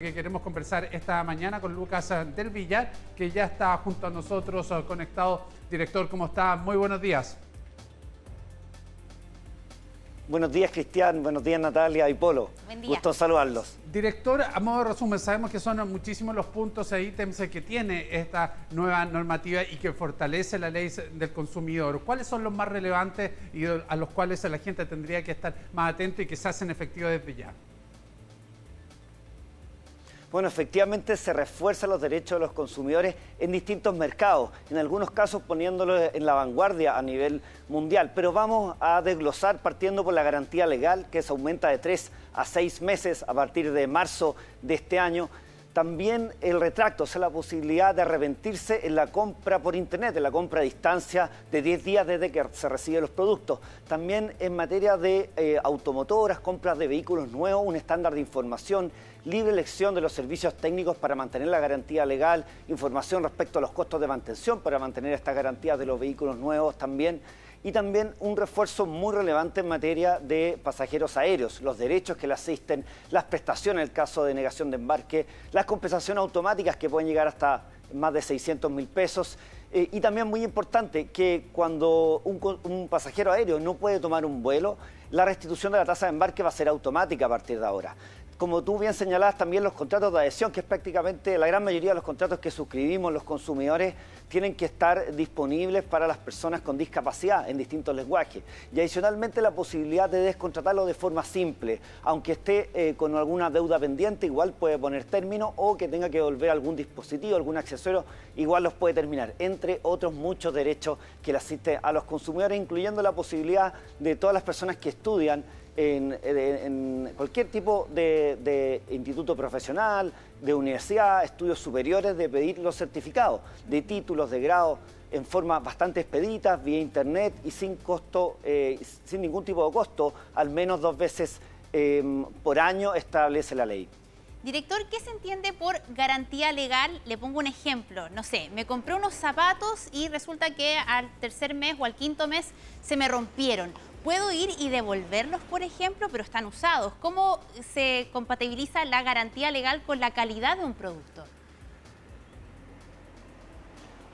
que queremos conversar esta mañana con Lucas del Villar, que ya está junto a nosotros eh, conectado. Director, ¿cómo está? Muy buenos días. Buenos días, Cristian. Buenos días, Natalia y Polo. Buen día. Gusto saludarlos. Director, a modo de resumen, sabemos que son muchísimos los puntos e ítems que tiene esta nueva normativa y que fortalece la ley del consumidor. ¿Cuáles son los más relevantes y a los cuales la gente tendría que estar más atento y que se hacen efectivos desde ya? Bueno, efectivamente se refuerzan los derechos de los consumidores en distintos mercados, en algunos casos poniéndolos en la vanguardia a nivel mundial. Pero vamos a desglosar partiendo por la garantía legal, que se aumenta de tres a seis meses a partir de marzo de este año. También el retracto, o sea, la posibilidad de arrepentirse en la compra por Internet, en la compra a distancia de 10 días desde que se reciben los productos. También en materia de eh, automotoras, compras de vehículos nuevos, un estándar de información, libre elección de los servicios técnicos para mantener la garantía legal, información respecto a los costos de mantención para mantener esta garantía de los vehículos nuevos también y también un refuerzo muy relevante en materia de pasajeros aéreos, los derechos que le asisten, las prestaciones en el caso de negación de embarque, las compensaciones automáticas que pueden llegar hasta más de 600 mil pesos. Eh, y también muy importante que cuando un, un, pasajero aéreo no puede tomar un vuelo, la restitución de la tasa de embarque va a ser automática a partir de ahora como tú bien señalabas, también los contratos de adhesión, que es prácticamente la gran mayoría de los contratos que suscribimos los consumidores, tienen que estar disponibles para las personas con discapacidad en distintos lenguajes. Y adicionalmente la posibilidad de descontratarlo de forma simple, aunque esté eh, con alguna deuda pendiente, igual puede poner término o que tenga que devolver algún dispositivo, algún accesorio, igual los puede terminar, entre otros muchos derechos que le asisten a los consumidores, incluyendo la posibilidad de todas las personas que estudian en, cualquier tipo de, instituto profesional, de universidad, estudios superiores, de pedir los certificados de títulos de grado en forma bastante expedita, vía internet y sin costo, eh, sin ningún tipo de costo, al menos dos veces em, por año establece la ley. Director, ¿qué se entiende por garantía legal? Le pongo un ejemplo. No sé, me compré unos zapatos y resulta que al tercer mes o al quinto mes se me rompieron puedo ir y devolverlos, por ejemplo, pero están usados. ¿Cómo se compatibiliza la garantía legal con la calidad de un producto?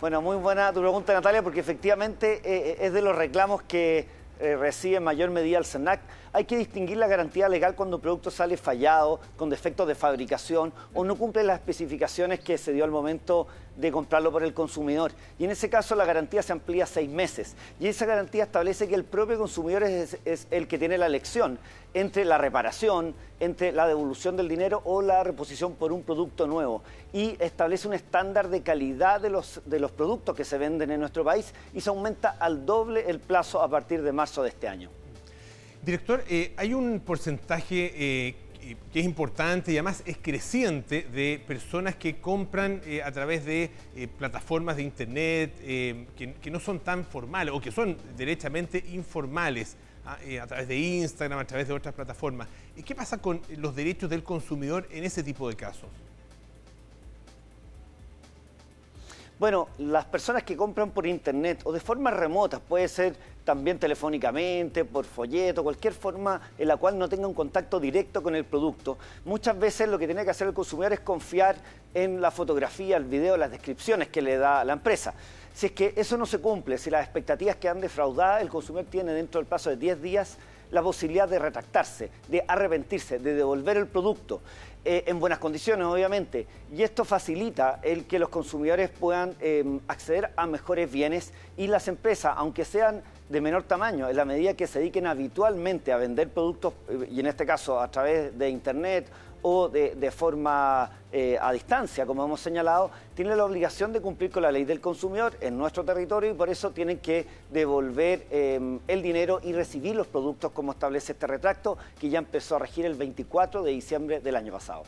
Bueno, muy buena tu pregunta, Natalia, porque efectivamente eh, eh, es de los reclamos que eh, recibe en mayor medida el SENAC. Hay que distinguir la garantía legal cuando un producto sale fallado, con defectos de fabricación o no cumple las especificaciones que se dio al momento de comprarlo por el consumidor. Y en ese caso la garantía se amplía seis meses. Y esa garantía establece que el propio consumidor es, es el que tiene la elección entre la reparación, entre la devolución del dinero o la reposición por un producto nuevo. Y establece un estándar de calidad de los, de los productos que se venden en nuestro país y se aumenta al doble el plazo a partir de marzo de este año. Director, eh, hay un porcentaje eh, que es importante y además es creciente de personas que compran eh, a través de plataformas de internet que, no son tan formales o que son derechamente informales a, a, través de Instagram, a través de otras plataformas. ¿Y qué pasa con los derechos del consumidor en ese tipo de casos? Bueno, las personas que compran por internet o de forma remota, puede ser también telefónicamente, por folleto, cualquier forma en la cual no tenga un contacto directo con el producto, muchas veces lo que tiene que hacer el consumidor es confiar en la fotografía, el video, las descripciones que le da la empresa. Si es que eso no se cumple, si las expectativas quedan defraudadas, el consumidor tiene dentro del plazo de 10 días la posibilidad de retractarse, de arrepentirse, de devolver el producto. Eh, en buenas condiciones, obviamente. Y esto facilita el que los consumidores puedan em, acceder a mejores bienes y las empresas, aunque sean de menor tamaño, en la medida que se dediquen habitualmente a vender productos, eh, y en este caso a través de Internet o de, forma eh, a distancia, como hemos señalado, tienen la obligación de cumplir con la ley del consumidor en nuestro territorio y por eso tienen que devolver em, el dinero y recibir los productos como establece este retracto que ya empezó a regir el 24 de diciembre del año pasado.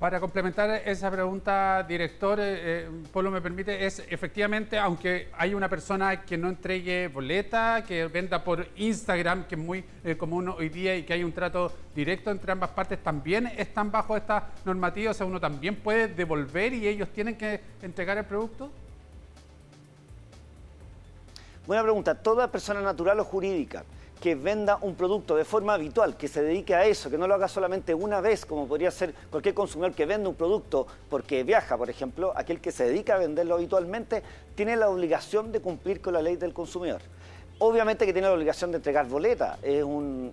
Para complementar esa pregunta, director, eh, eh, Polo me permite, es efectivamente, aunque hay una persona que no entregue boleta, que venda por Instagram, que es muy eh, común hoy día y que hay un trato directo entre ambas partes, también están bajo esta normativa, o sea, uno también puede devolver y ellos tienen que entregar el producto. Buena pregunta. Toda persona natural o jurídica que venda un producto de forma habitual, que se dedique a eso, que no lo haga solamente una vez, como podría ser cualquier consumidor que vende un producto porque viaja, por ejemplo, aquel que se dedica a venderlo habitualmente, tiene la obligación de cumplir con la ley del consumidor. Obviamente que tiene la obligación de entregar boleta, es un,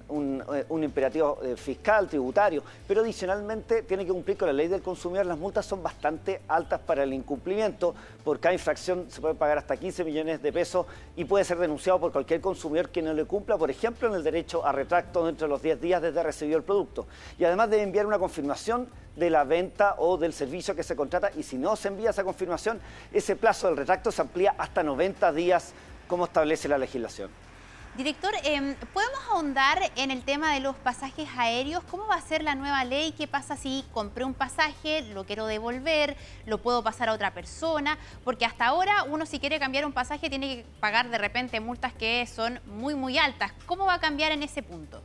eh, imperativo eh, fiscal, tributario, pero adicionalmente tiene que cumplir con la ley del consumidor. Las multas son bastante altas para el incumplimiento. Por cada infracción se puede pagar hasta 15 millones de pesos y puede ser denunciado por cualquier consumidor que no le cumpla, por ejemplo, en el derecho a retracto dentro de los 10 días desde recibido el producto. Y además debe enviar una confirmación de la venta o del servicio que se contrata y si no se envía esa confirmación, ese plazo del retracto se amplía hasta 90 días como establece la legislación. Director, em, ¿podemos ahondar en el tema de los pasajes aéreos? ¿Cómo va a ser la nueva ley? ¿Qué pasa si compré un pasaje, lo quiero devolver, lo puedo pasar a otra persona? Porque hasta ahora uno si quiere cambiar un pasaje tiene que pagar de repente multas que son muy, muy altas. ¿Cómo va a cambiar en ese punto?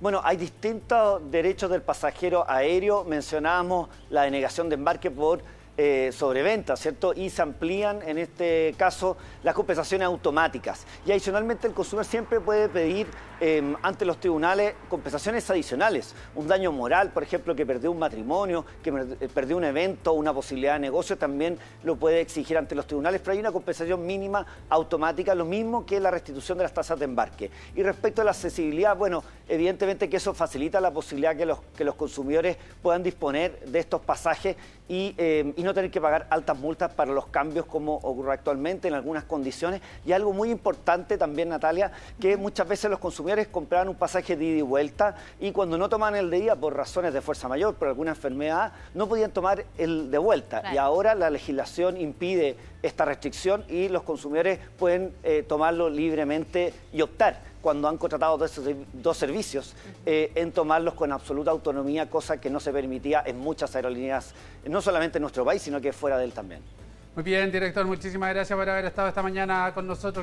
Bueno, hay distintos derechos del pasajero aéreo. Mencionábamos la denegación de embarque por eh, sobreventa, ¿cierto? Y se amplían en este caso las compensaciones automáticas. Y adicionalmente el consumidor siempre puede pedir em, ante los tribunales compensaciones adicionales. Un daño moral, por ejemplo, que perdió un matrimonio, que eh, perdió un evento, una posibilidad de negocio, también lo puede exigir ante los tribunales, pero hay una compensación mínima automática, lo mismo que la restitución de las tasas de embarque. Y respecto a la accesibilidad, bueno, evidentemente que eso facilita la posibilidad que los, que los consumidores puedan disponer de estos pasajes y, em, y no tener que pagar altas multas para los cambios como ocurre actualmente en algunas condiciones. Y algo muy importante también, Natalia, que muchas veces los consumidores compraban un pasaje de ida y vuelta y cuando no tomaban el de ida por razones de fuerza mayor, por alguna enfermedad, no podían tomar el de vuelta. Y ahora la legislación impide esta restricción y los consumidores pueden eh, tomarlo libremente y optar cuando han contratado dos, dos servicios, eh, en tomarlos con absoluta autonomía, cosa que no se permitía en muchas aerolíneas, no solamente en nuestro país, sino que fuera de él también. Muy bien, director, muchísimas gracias por haber estado esta mañana con nosotros.